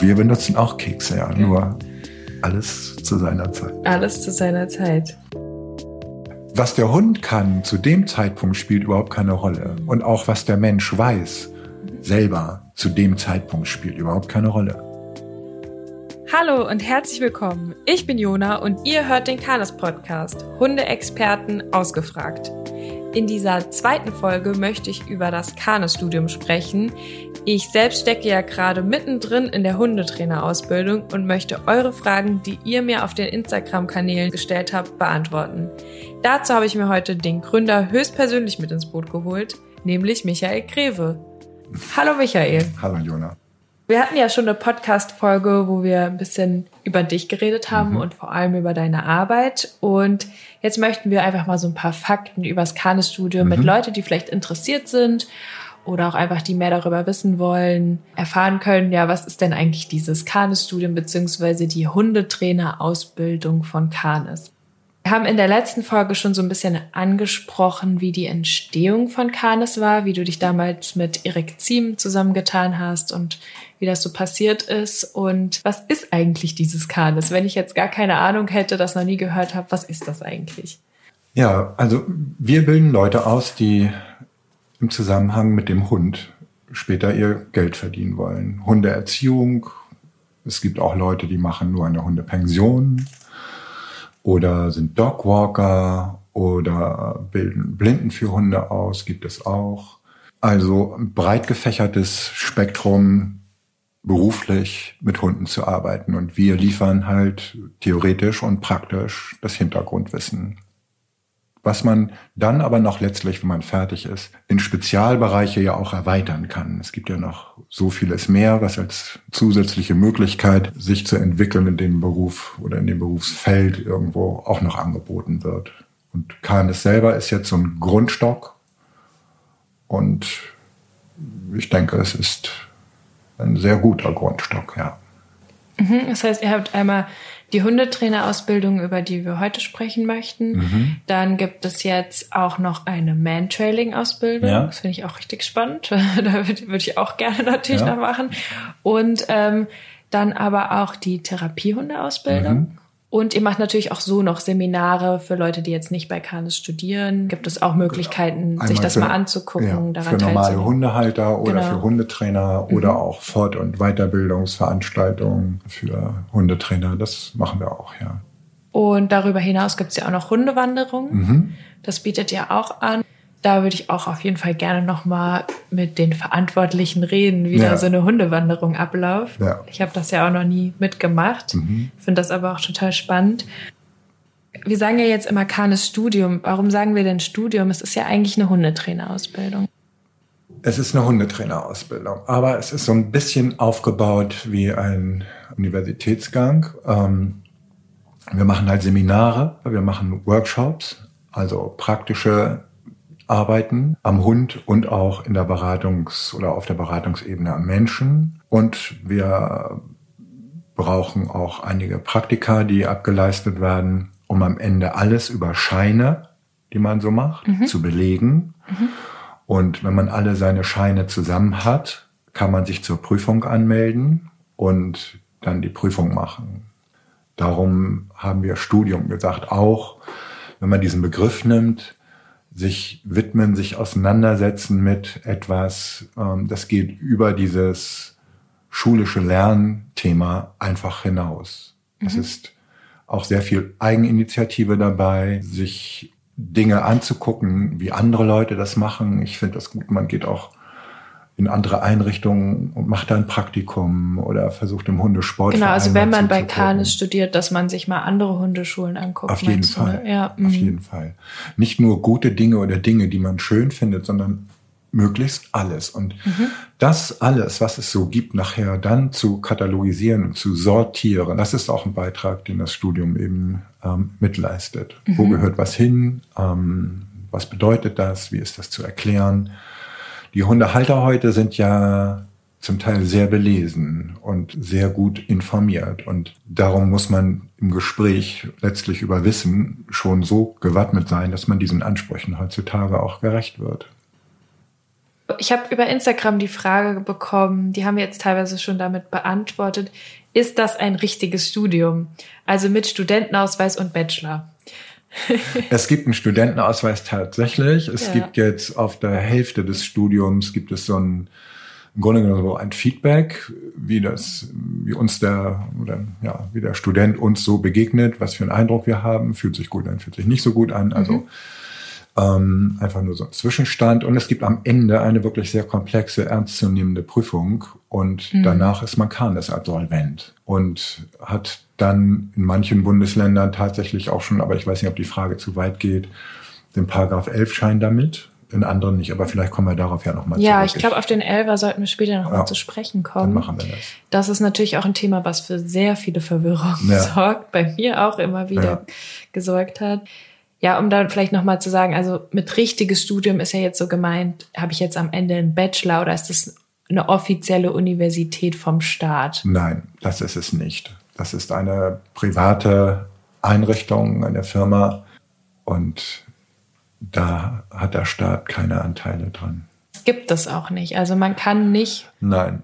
Wir benutzen auch Kekse, ja, ja. nur alles zu seiner Zeit. Alles zu seiner Zeit. Was der Hund kann zu dem Zeitpunkt spielt überhaupt keine Rolle. Und auch was der Mensch weiß, selber zu dem Zeitpunkt spielt überhaupt keine Rolle. Hallo und herzlich willkommen. Ich bin Jona und ihr hört den Kanes Podcast Hundeexperten ausgefragt. In dieser zweiten Folge möchte ich über das Kanes-Studium sprechen. Ich selbst stecke ja gerade mittendrin in der Hundetrainerausbildung und möchte eure Fragen, die ihr mir auf den Instagram-Kanälen gestellt habt, beantworten. Dazu habe ich mir heute den Gründer höchstpersönlich mit ins Boot geholt, nämlich Michael Greve. Hallo Michael. Hallo Jona. Wir hatten ja schon eine Podcast-Folge, wo wir ein bisschen über dich geredet haben mhm. und vor allem über deine Arbeit. Und jetzt möchten wir einfach mal so ein paar Fakten über das Kanes-Studio mhm. mit Leuten, die vielleicht interessiert sind oder auch einfach die mehr darüber wissen wollen, erfahren können, ja, was ist denn eigentlich dieses Kanes-Studium beziehungsweise die Hundetrainer-Ausbildung von Kanes? Wir haben in der letzten Folge schon so ein bisschen angesprochen, wie die Entstehung von Kanes war, wie du dich damals mit Erik Ziem zusammengetan hast und wie das so passiert ist. Und was ist eigentlich dieses Kanes? Wenn ich jetzt gar keine Ahnung hätte, das noch nie gehört habe, was ist das eigentlich? Ja, also wir bilden Leute aus, die im Zusammenhang mit dem Hund später ihr Geld verdienen wollen. Hundeerziehung. Es gibt auch Leute, die machen nur eine Hundepension oder sind Dogwalker oder bilden Blinden für Hunde aus, gibt es auch. Also breit gefächertes Spektrum beruflich mit Hunden zu arbeiten. Und wir liefern halt theoretisch und praktisch das Hintergrundwissen was man dann aber noch letztlich, wenn man fertig ist, in Spezialbereiche ja auch erweitern kann. Es gibt ja noch so vieles mehr, was als zusätzliche Möglichkeit, sich zu entwickeln in dem Beruf oder in dem Berufsfeld irgendwo auch noch angeboten wird. Und KNS selber ist jetzt so ein Grundstock und ich denke, es ist ein sehr guter Grundstock, ja. Mhm, das heißt, ihr habt einmal die Hundetrainerausbildung, über die wir heute sprechen möchten. Mhm. Dann gibt es jetzt auch noch eine Man-Trailing-Ausbildung. Ja. Das finde ich auch richtig spannend. da würde würd ich auch gerne natürlich ja. noch machen. Und ähm, dann aber auch die Therapiehundeausbildung. Mhm. Und ihr macht natürlich auch so noch Seminare für Leute, die jetzt nicht bei Canis studieren. Gibt es auch Möglichkeiten, Einmal sich das für, mal anzugucken? Ja, daran für normale Hundehalter oder genau. für Hundetrainer mhm. oder auch Fort- und Weiterbildungsveranstaltungen für Hundetrainer. Das machen wir auch, ja. Und darüber hinaus gibt es ja auch noch Hundewanderungen. Mhm. Das bietet ihr auch an da würde ich auch auf jeden Fall gerne nochmal mit den Verantwortlichen reden, wie ja. da so eine Hundewanderung abläuft. Ja. Ich habe das ja auch noch nie mitgemacht, mhm. finde das aber auch total spannend. Wir sagen ja jetzt immer Kanes Studium. Warum sagen wir denn Studium? Es ist ja eigentlich eine Hundetrainerausbildung. Es ist eine Hundetrainerausbildung, aber es ist so ein bisschen aufgebaut wie ein Universitätsgang. Ähm, wir machen halt Seminare, wir machen Workshops, also praktische arbeiten, am Hund und auch in der Beratungs- oder auf der Beratungsebene am Menschen. Und wir brauchen auch einige Praktika, die abgeleistet werden, um am Ende alles über Scheine, die man so macht, mhm. zu belegen. Mhm. Und wenn man alle seine Scheine zusammen hat, kann man sich zur Prüfung anmelden und dann die Prüfung machen. Darum haben wir Studium gesagt, auch wenn man diesen Begriff nimmt, sich widmen, sich auseinandersetzen mit etwas, ähm, das geht über dieses schulische Lernthema einfach hinaus. Mhm. Es ist auch sehr viel Eigeninitiative dabei, sich Dinge anzugucken, wie andere Leute das machen. Ich finde das gut. Man geht auch in andere Einrichtungen und macht da ein Praktikum oder versucht im Hundesport. Genau, also wenn man bei Canis studiert, dass man sich mal andere Hundeschulen anguckt. Auf jeden Fall. Ne? Ja. Auf mhm. jeden Fall. Nicht nur gute Dinge oder Dinge, die man schön findet, sondern möglichst alles. Und mhm. das alles, was es so gibt, nachher dann zu katalogisieren und zu sortieren, das ist auch ein Beitrag, den das Studium eben ähm, mitleistet. Mhm. Wo gehört was hin? Ähm, was bedeutet das? Wie ist das zu erklären? Die Hundehalter heute sind ja zum Teil sehr belesen und sehr gut informiert. Und darum muss man im Gespräch letztlich über Wissen schon so gewappnet sein, dass man diesen Ansprüchen heutzutage auch gerecht wird. Ich habe über Instagram die Frage bekommen, die haben wir jetzt teilweise schon damit beantwortet, ist das ein richtiges Studium? Also mit Studentenausweis und Bachelor. Es gibt einen Studentenausweis tatsächlich. Es ja. gibt jetzt auf der Hälfte des Studiums gibt es so ein im Grunde genommen so ein Feedback, wie das, wie uns der oder ja, wie der Student uns so begegnet, was für einen Eindruck wir haben, fühlt sich gut an, fühlt sich nicht so gut an. Also mhm. ähm, einfach nur so ein Zwischenstand. Und es gibt am Ende eine wirklich sehr komplexe, ernstzunehmende Prüfung. Und mhm. danach ist man Absolvent und hat dann in manchen Bundesländern tatsächlich auch schon, aber ich weiß nicht, ob die Frage zu weit geht, den Paragraph 11 Schein damit, in anderen nicht, aber vielleicht kommen wir darauf ja nochmal ja, zurück. Ja, ich glaube, auf den Elver sollten wir später nochmal ja, zu sprechen kommen. Dann machen wir das. Das ist natürlich auch ein Thema, was für sehr viele Verwirrung ja. sorgt, bei mir auch immer wieder ja. gesorgt hat. Ja, um dann vielleicht nochmal zu sagen, also mit richtiges Studium ist ja jetzt so gemeint, habe ich jetzt am Ende einen Bachelor oder ist das eine offizielle Universität vom Staat? Nein, das ist es nicht. Das ist eine private Einrichtung, eine Firma und da hat der Staat keine Anteile dran. Gibt es auch nicht. Also man kann nicht. Nein.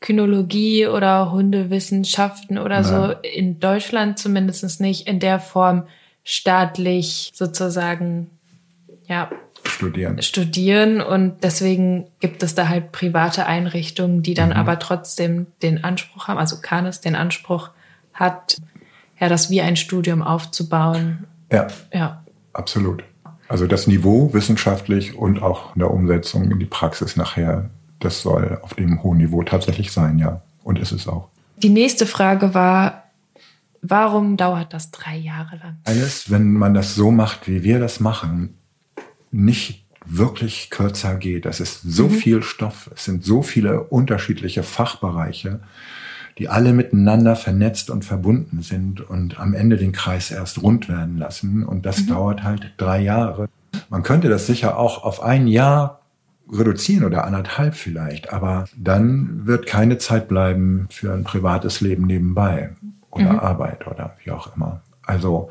Kynologie oder Hundewissenschaften oder Nein. so in Deutschland zumindest nicht in der Form staatlich sozusagen ja studieren. studieren und deswegen gibt es da halt private Einrichtungen, die dann mhm. aber trotzdem den Anspruch haben, also Canis den Anspruch hat, ja, das wie ein Studium aufzubauen. Ja. Ja. Absolut. Also das Niveau wissenschaftlich und auch in der Umsetzung in die Praxis nachher, das soll auf dem hohen Niveau tatsächlich sein, ja. Und ist es auch. Die nächste Frage war, warum dauert das drei Jahre lang? Alles, wenn man das so macht, wie wir das machen, nicht wirklich kürzer geht. Das ist so mhm. viel Stoff, es sind so viele unterschiedliche Fachbereiche die alle miteinander vernetzt und verbunden sind und am Ende den Kreis erst rund werden lassen. Und das mhm. dauert halt drei Jahre. Man könnte das sicher auch auf ein Jahr reduzieren oder anderthalb vielleicht, aber dann wird keine Zeit bleiben für ein privates Leben nebenbei oder mhm. Arbeit oder wie auch immer. Also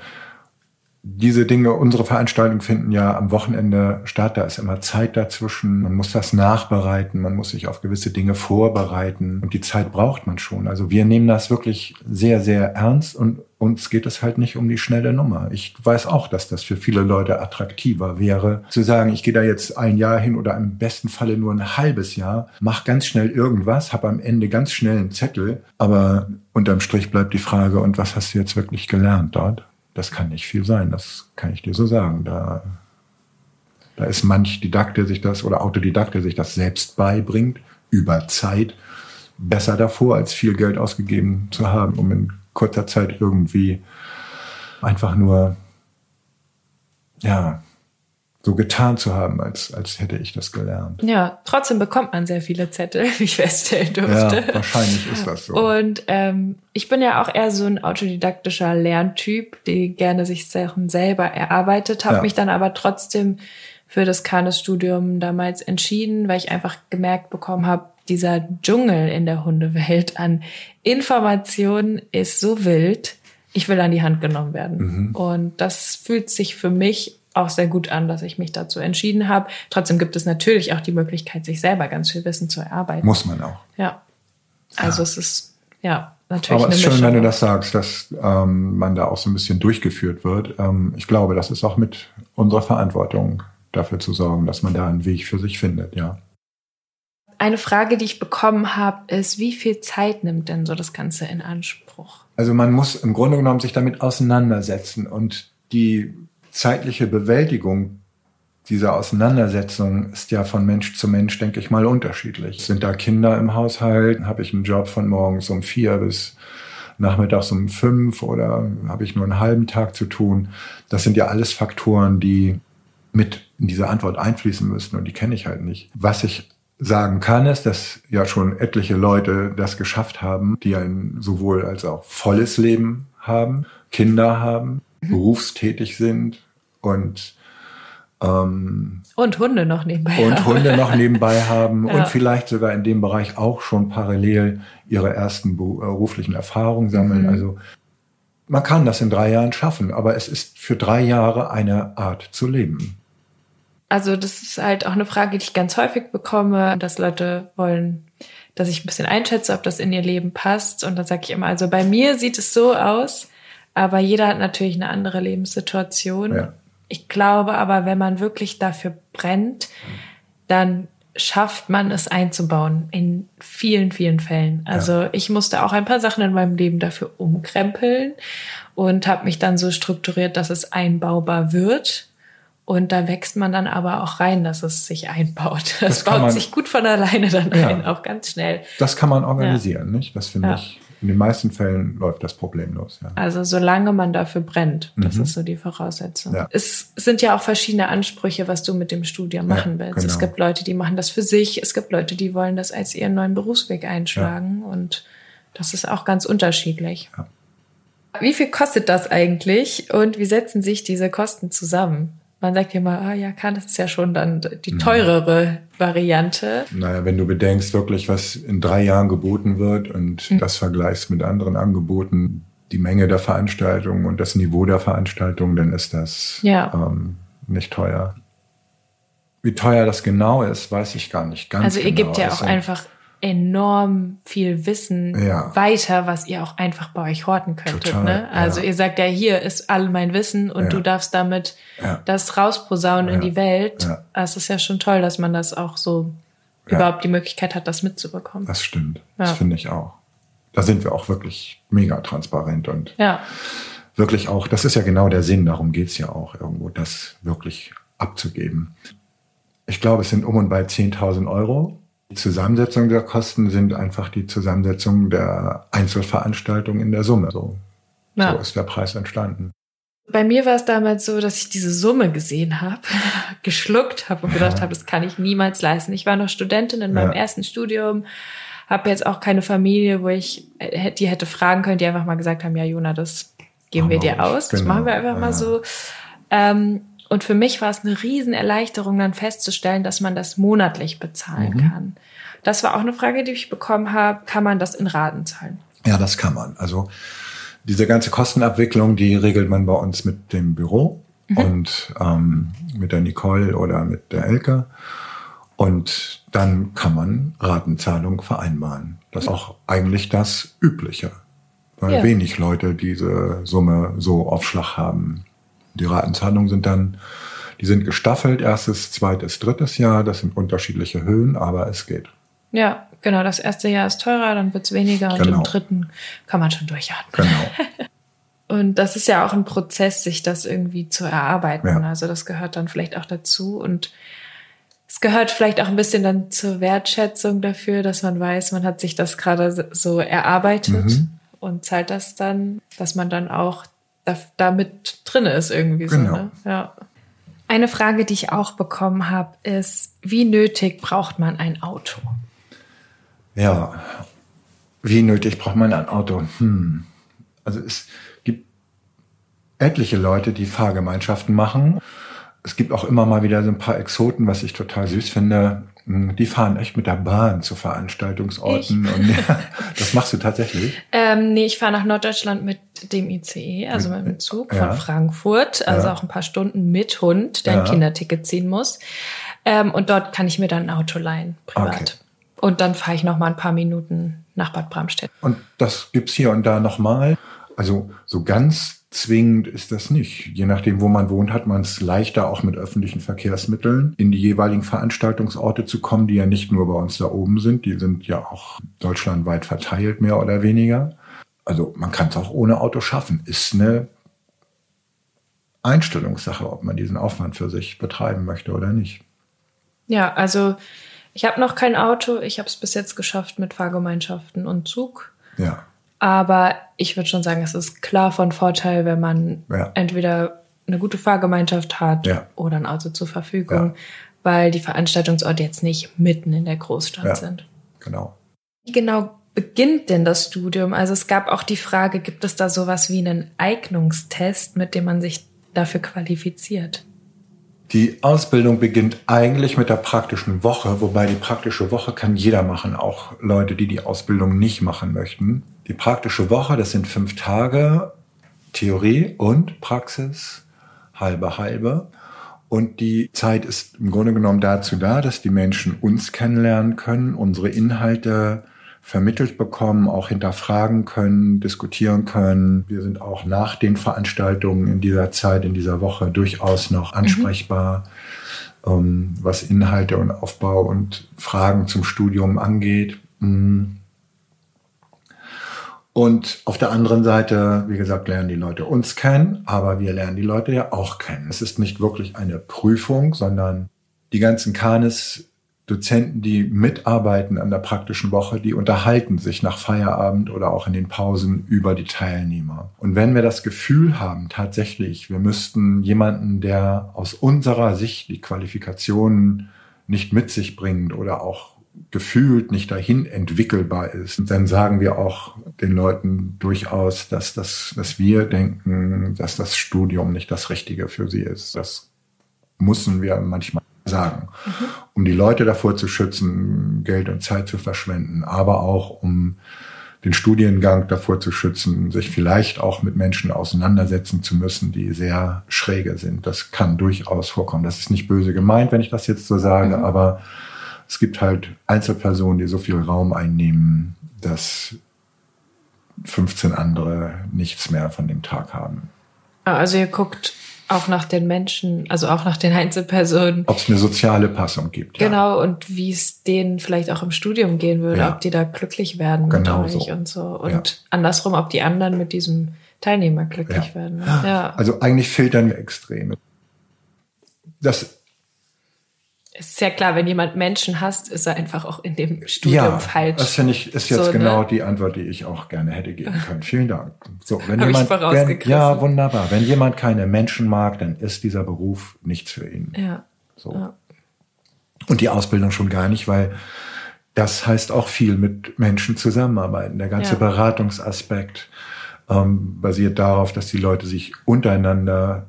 diese Dinge, unsere Veranstaltungen finden ja am Wochenende statt, da ist immer Zeit dazwischen, man muss das nachbereiten, man muss sich auf gewisse Dinge vorbereiten und die Zeit braucht man schon. Also wir nehmen das wirklich sehr, sehr ernst und uns geht es halt nicht um die schnelle Nummer. Ich weiß auch, dass das für viele Leute attraktiver wäre, zu sagen, ich gehe da jetzt ein Jahr hin oder im besten Falle nur ein halbes Jahr, mach ganz schnell irgendwas, habe am Ende ganz schnell einen Zettel, aber unterm Strich bleibt die Frage, und was hast du jetzt wirklich gelernt dort? Das kann nicht viel sein, das kann ich dir so sagen. Da, da ist manch Didakt, der sich das oder Autodidakt, der sich das selbst beibringt, über Zeit, besser davor, als viel Geld ausgegeben zu haben, um in kurzer Zeit irgendwie einfach nur, ja, so getan zu haben, als, als hätte ich das gelernt. Ja, trotzdem bekommt man sehr viele Zettel, wie ich feststellen durfte. Ja, wahrscheinlich ist das so. Und ähm, ich bin ja auch eher so ein autodidaktischer Lerntyp, die gerne sich Sachen selber erarbeitet, habe ja. mich dann aber trotzdem für das Kanes-Studium damals entschieden, weil ich einfach gemerkt bekommen habe, dieser Dschungel in der Hundewelt an Informationen ist so wild. Ich will an die Hand genommen werden. Mhm. Und das fühlt sich für mich auch sehr gut an, dass ich mich dazu entschieden habe. Trotzdem gibt es natürlich auch die Möglichkeit, sich selber ganz viel Wissen zu erarbeiten. Muss man auch. Ja. Also ja. es ist, ja, natürlich. Aber es ist schön, wenn du das sagst, dass ähm, man da auch so ein bisschen durchgeführt wird. Ähm, ich glaube, das ist auch mit unserer Verantwortung, dafür zu sorgen, dass man da einen Weg für sich findet, ja. Eine Frage, die ich bekommen habe, ist, wie viel Zeit nimmt denn so das Ganze in Anspruch? Also man muss im Grunde genommen sich damit auseinandersetzen und die zeitliche Bewältigung dieser Auseinandersetzung ist ja von Mensch zu Mensch, denke ich mal, unterschiedlich. Sind da Kinder im Haushalt? Habe ich einen Job von morgens um vier bis nachmittags um fünf oder habe ich nur einen halben Tag zu tun? Das sind ja alles Faktoren, die mit in diese Antwort einfließen müssten und die kenne ich halt nicht. Was ich sagen kann, ist, dass ja schon etliche Leute das geschafft haben, die ein sowohl als auch volles Leben haben, Kinder haben. berufstätig sind und ähm, und Hunde noch nebenbei und haben. Hunde noch nebenbei haben ja. und vielleicht sogar in dem Bereich auch schon parallel ihre ersten beruflichen Erfahrungen sammeln. Mhm. Also man kann das in drei Jahren schaffen, aber es ist für drei Jahre eine Art zu leben. Also das ist halt auch eine Frage, die ich ganz häufig bekomme, dass Leute wollen, dass ich ein bisschen einschätze, ob das in ihr Leben passt. Und dann sage ich immer, also bei mir sieht es so aus, aber jeder hat natürlich eine andere Lebenssituation. Ja. Ich glaube aber, wenn man wirklich dafür brennt, dann schafft man es einzubauen in vielen, vielen Fällen. Also ja. ich musste auch ein paar Sachen in meinem Leben dafür umkrempeln und habe mich dann so strukturiert, dass es einbaubar wird. Und da wächst man dann aber auch rein, dass es sich einbaut. Das, das baut man, sich gut von alleine dann ja, ein, auch ganz schnell. Das kann man organisieren, ja. nicht? Das finde ich in den meisten Fällen läuft das problemlos. Ja. Also solange man dafür brennt, das mhm. ist so die Voraussetzung. Ja. Es sind ja auch verschiedene Ansprüche, was du mit dem Studium machen ja, willst. Genau. Es gibt Leute, die machen das für sich. Es gibt Leute, die wollen das als ihren neuen Berufsweg einschlagen. Und das ist auch ganz unterschiedlich. Wie viel kostet das eigentlich und wie setzen sich diese Kosten zusammen? Man sagt ja mal, ah ja, kann, das ist ja schon dann die mhm. teurere Variante. Naja, wenn du bedenkst wirklich, was in drei Jahren geboten wird und mhm. das vergleichst mit anderen Angeboten, die Menge der Veranstaltungen und das Niveau der Veranstaltungen, dann ist das ja. ähm, nicht teuer. Wie teuer das genau ist, weiß ich gar nicht ganz Also ihr genau. gebt ja auch einfach enorm viel Wissen ja. weiter, was ihr auch einfach bei euch horten könntet. Total, ne? Also ja. ihr sagt ja, hier ist all mein Wissen und ja. du darfst damit das rausposaunen in die Welt. Es ist ja schon toll, dass man das auch so überhaupt die Möglichkeit hat, das mitzubekommen. Das stimmt. Das finde ich auch. Da sind wir auch wirklich mega transparent und wirklich auch, das ist ja genau der Sinn, darum geht's ja auch irgendwo, das wirklich abzugeben. Ich glaube, es sind um und bei 10.000 Euro die Zusammensetzung der Kosten sind einfach die Zusammensetzung der Einzelveranstaltungen in der Summe. So, ja. so ist der Preis entstanden. Bei mir war es damals so, dass ich diese Summe gesehen habe, geschluckt habe und gedacht ja. habe, das kann ich niemals leisten. Ich war noch Studentin in meinem ja. ersten Studium, habe jetzt auch keine Familie, wo ich äh, die hätte fragen können, die einfach mal gesagt haben, ja, Jona, das geben wir dir aus, genau. das machen wir einfach mal so. Ähm, und für mich war es eine Riesenerleichterung, dann festzustellen, dass man das monatlich bezahlen mhm. kann. Das war auch eine Frage, die ich bekommen habe. Kann man das in Raten zahlen? Ja, das kann man. Also diese ganze Kostenabwicklung, die regelt man bei uns mit dem Büro mhm. und ähm, mit der Nicole oder mit der Elke. Und dann kann man Ratenzahlung vereinbaren. Das ist auch eigentlich das Übliche, weil ja. wenig Leute diese Summe so auf Schlag haben. Die Ratenzahlungen sind dann, die sind gestaffelt, erstes, zweites, drittes Jahr. Das sind unterschiedliche Höhen, aber es geht. Ja, genau. Das erste Jahr ist teurer, dann wird's weniger und genau. im dritten kann man schon durchatmen. Genau. und das ist ja auch ein Prozess, sich das irgendwie zu erarbeiten. Ja. Also das gehört dann vielleicht auch dazu und es gehört vielleicht auch ein bisschen dann zur Wertschätzung dafür, dass man weiß, man hat sich das gerade so erarbeitet mhm. und zahlt das dann, dass man dann auch da, da mit drin ist irgendwie genau. so. Ne? Ja. Eine Frage, die ich auch bekommen habe, ist, wie nötig braucht man ein Auto? Ja, wie nötig braucht man ein Auto? Hm. Also es gibt etliche Leute, die Fahrgemeinschaften machen. Es gibt auch immer mal wieder so ein paar Exoten, was ich total süß finde. Hm, die fahren echt mit der Bahn zu Veranstaltungsorten. Ich? Und ja, das machst du tatsächlich? Ähm, nee, ich fahre nach Norddeutschland mit dem ICE, also mit dem Zug ja. von Frankfurt, also ja. auch ein paar Stunden mit Hund, der ein Kinderticket ziehen muss. Ähm, und dort kann ich mir dann ein Auto leihen, privat. Okay. Und dann fahre ich noch mal ein paar Minuten nach Bad Bramstedt. Und das gibt's hier und da noch mal. Also so ganz Zwingend ist das nicht. Je nachdem, wo man wohnt, hat man es leichter, auch mit öffentlichen Verkehrsmitteln in die jeweiligen Veranstaltungsorte zu kommen, die ja nicht nur bei uns da oben sind, die sind ja auch deutschlandweit verteilt, mehr oder weniger. Also man kann es auch ohne Auto schaffen. Ist eine Einstellungssache, ob man diesen Aufwand für sich betreiben möchte oder nicht. Ja, also ich habe noch kein Auto. Ich habe es bis jetzt geschafft mit Fahrgemeinschaften und Zug. Ja. Aber ich würde schon sagen, es ist klar von Vorteil, wenn man ja. entweder eine gute Fahrgemeinschaft hat ja. oder ein Auto zur Verfügung, ja. weil die Veranstaltungsorte jetzt nicht mitten in der Großstadt sind. Genau. Wie genau beginnt denn das Studium? Also es gab auch die Frage, gibt es da sowas wie einen Eignungstest, mit dem man sich dafür qualifiziert? Die Ausbildung beginnt eigentlich mit der praktischen Woche, wobei die praktische Woche kann jeder machen, auch Leute, die die Ausbildung nicht machen möchten. Die praktische Woche, das sind fünf Tage Theorie und Praxis, halbe halbe. Und die Zeit ist im Grunde genommen dazu da, dass die Menschen uns kennenlernen können, unsere Inhalte vermittelt bekommen, auch hinterfragen können, diskutieren können. Wir sind auch nach den Veranstaltungen in dieser Zeit, in dieser Woche durchaus noch mhm. ansprechbar, mhm. was Inhalte und Aufbau und Fragen zum Studium angeht. Mhm. Und auf der anderen Seite, wie gesagt, lernen die Leute uns kennen, aber wir lernen die Leute ja auch kennen. Es ist nicht wirklich eine Prüfung, sondern die ganzen Kanis Dozenten, die mitarbeiten an der praktischen Woche, die unterhalten sich nach Feierabend oder auch in den Pausen über die Teilnehmer. Und wenn wir das Gefühl haben, tatsächlich, wir müssten jemanden, der aus unserer Sicht die Qualifikationen nicht mit sich bringt oder auch gefühlt nicht dahin entwickelbar ist, dann sagen wir auch den Leuten durchaus, dass das, dass wir denken, dass das Studium nicht das Richtige für sie ist. Das müssen wir manchmal sagen, mhm. um die Leute davor zu schützen, Geld und Zeit zu verschwenden, aber auch um den Studiengang davor zu schützen, sich vielleicht auch mit Menschen auseinandersetzen zu müssen, die sehr schräge sind. Das kann durchaus vorkommen. Das ist nicht böse gemeint, wenn ich das jetzt so sage, mhm. aber es gibt halt Einzelpersonen, die so viel Raum einnehmen, dass 15 andere nichts mehr von dem Tag haben. Ah, also ihr guckt auch nach den Menschen, also auch nach den Einzelpersonen. Ob es eine soziale Passung gibt. Genau, ja. und wie es denen vielleicht auch im Studium gehen würde, ja. ob die da glücklich werden genau so. und so. Und ja. andersrum, ob die anderen mit diesem Teilnehmer glücklich werden. Ja. Also eigentlich filtern wir extrem. Das es ist ja klar, wenn jemand Menschen hasst, ist er einfach auch in dem Studium ja, falsch. Das finde ich, ist jetzt so, ne? genau ne? die Antwort, die ich auch gerne hätte geben können. Vielen Dank. So, wenn jemand, wenn, ja, wunderbar. Wenn jemand keine Menschen mag, dann ist dieser Beruf nichts für ihn. Ja. So. Ja. Und die Ausbildung schon gar nicht, weil das heißt auch viel mit Menschen zusammenarbeiten. Der ganze ja. Beratungsaspekt ähm, basiert darauf, dass die Leute sich untereinander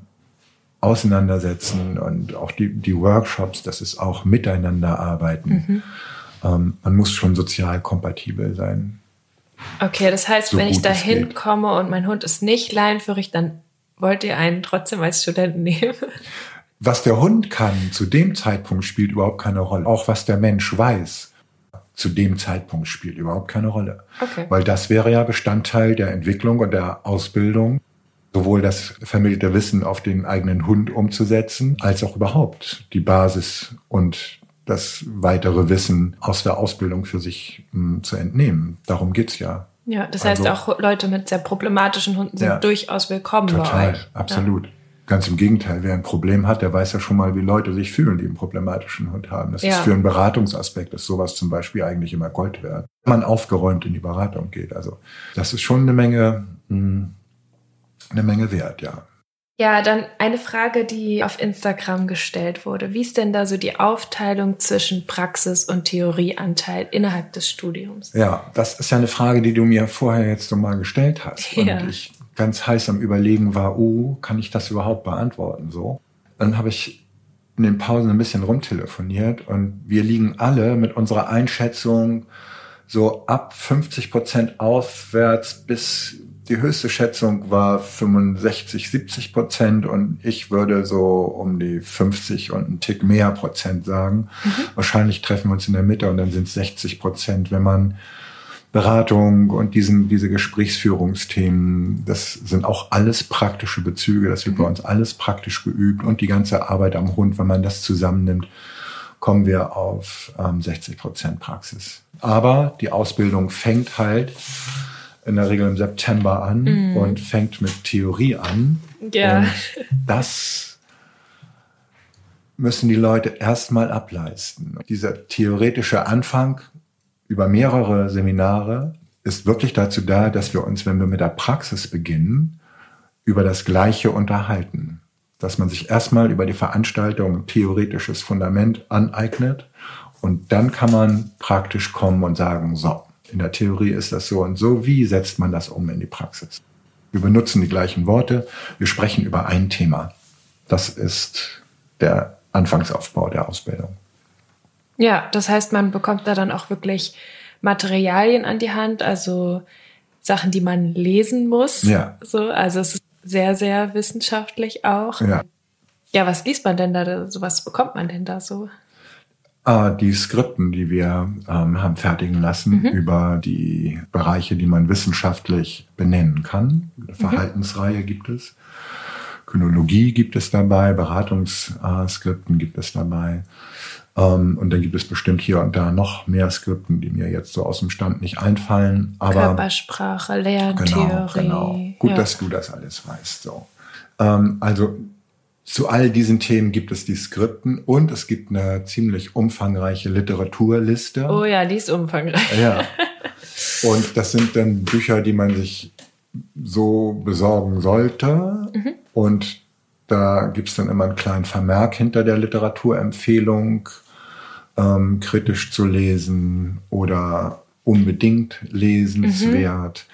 auseinandersetzen und auch die, die Workshops, das ist auch miteinander arbeiten. Mhm. Ähm, man muss schon sozial kompatibel sein. Okay, das heißt, so wenn ich da hinkomme und mein Hund ist nicht leinenführig, dann wollt ihr einen trotzdem als Studenten nehmen? Was der Hund kann zu dem Zeitpunkt spielt überhaupt keine Rolle. Auch was der Mensch weiß zu dem Zeitpunkt spielt überhaupt keine Rolle. Okay. Weil das wäre ja Bestandteil der Entwicklung und der Ausbildung sowohl das vermittelte Wissen auf den eigenen Hund umzusetzen, als auch überhaupt die Basis und das weitere Wissen aus der Ausbildung für sich mh, hm, zu entnehmen. Darum geht's ja. Ja, das heißt also, auch Leute mit sehr problematischen Hunden sind ja, durchaus willkommen total, bei euch. Absolut. Ja. Ganz im Gegenteil, wer ein Problem hat, der weiß ja schon mal, wie Leute sich fühlen, die einen problematischen Hund haben. Das ja. ist für einen Beratungsaspekt, ist sowas zum Beispiel eigentlich immer Gold wert. Wenn man aufgeräumt in die Beratung geht. Also das ist schon eine Menge mh, hm, eine Menge wert, ja. Ja, dann eine Frage, die auf Instagram gestellt wurde. Wie ist denn da so die Aufteilung zwischen Praxis und Theorieanteil innerhalb des Studiums? Ja, das ist ja eine Frage, die du mir vorher jetzt so mal gestellt hast. Ja. Und ich ganz heiß am Überlegen war, oh, kann ich das überhaupt beantworten? So. Dann habe ich in den Pausen ein bisschen rumtelefoniert und wir liegen alle mit unserer Einschätzung so ab 50 Prozent aufwärts bis die höchste Schätzung war 65, 70 Prozent und ich würde so um die 50 und einen Tick mehr Prozent sagen. Mhm. Wahrscheinlich treffen wir uns in der Mitte und dann sind es 60 Prozent, wenn man Beratung und diesen, diese Gesprächsführungsthemen, das sind auch alles praktische Bezüge, das wird mhm. bei uns alles praktisch geübt und die ganze Arbeit am Hund, wenn man das zusammennimmt, kommen wir auf ähm, 60 Prozent Praxis. Aber die Ausbildung fängt halt in der Regel im September an mm. und fängt mit Theorie an. Ja. Und das müssen die Leute erstmal ableisten. Dieser theoretische Anfang über mehrere Seminare ist wirklich dazu da, dass wir uns, wenn wir mit der Praxis beginnen, über das Gleiche unterhalten. Dass man sich erstmal über die Veranstaltung ein theoretisches Fundament aneignet und dann kann man praktisch kommen und sagen, so, in der Theorie ist das so und so. Wie setzt man das um in die Praxis? Wir benutzen die gleichen Worte. Wir sprechen über ein Thema. Das ist der Anfangsaufbau der Ausbildung. Ja, das heißt, man bekommt da dann auch wirklich Materialien an die Hand, also Sachen, die man lesen muss. Ja. So, also es ist sehr, sehr wissenschaftlich auch. Ja. Ja, was liest man denn da? So was bekommt man denn da so? Ah, die Skripten, die wir ähm, haben fertigen lassen mhm. über die Bereiche, die man wissenschaftlich benennen kann. Eine mhm. Verhaltensreihe gibt es. Kynologie gibt es dabei, Beratungsskripten gibt es dabei. Ähm, und dann gibt es bestimmt hier und da noch mehr Skripten, die mir jetzt so aus dem Stand nicht einfallen. Aber Körpersprache, Lerntheorie. Genau, genau. Gut, ja. dass du das alles weißt. So. Ähm, also zu all diesen Themen gibt es die Skripten und es gibt eine ziemlich umfangreiche Literaturliste. Oh ja, die ist umfangreich. Ja. Und das sind dann Bücher, die man sich so besorgen sollte. Mhm. Und da gibt es dann immer einen kleinen Vermerk hinter der Literaturempfehlung, ähm, kritisch zu lesen oder unbedingt lesenswert.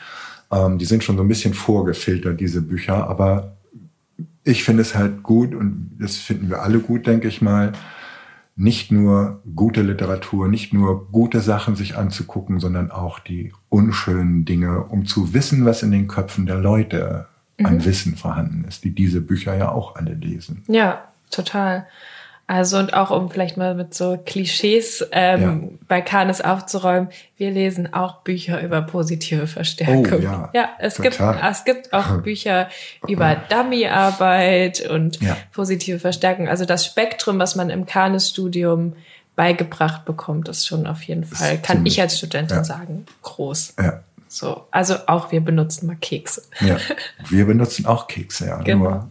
Mhm. Ähm, die sind schon so ein bisschen vorgefiltert, diese Bücher, aber ich finde es halt gut und das finden wir alle gut, denke ich mal, nicht nur gute Literatur, nicht nur gute Sachen sich anzugucken, sondern auch die unschönen Dinge, um zu wissen, was in den Köpfen der Leute mhm. an Wissen vorhanden ist, die diese Bücher ja auch alle lesen. Ja, total. Also und auch um vielleicht mal mit so Klischees ähm, ja. bei Kanes aufzuräumen, wir lesen auch Bücher über positive Verstärkung. Oh, ja, ja es total. gibt es gibt auch Bücher über Dummyarbeit und ja. positive Verstärkung. Also das Spektrum, was man im Kanes-Studium beigebracht bekommt, ist schon auf jeden Fall, kann ziemlich, ich als Studentin ja. sagen, groß. Ja. So, also auch wir benutzen mal Kekse. Ja, wir benutzen auch Kekse, ja. Genau. Nur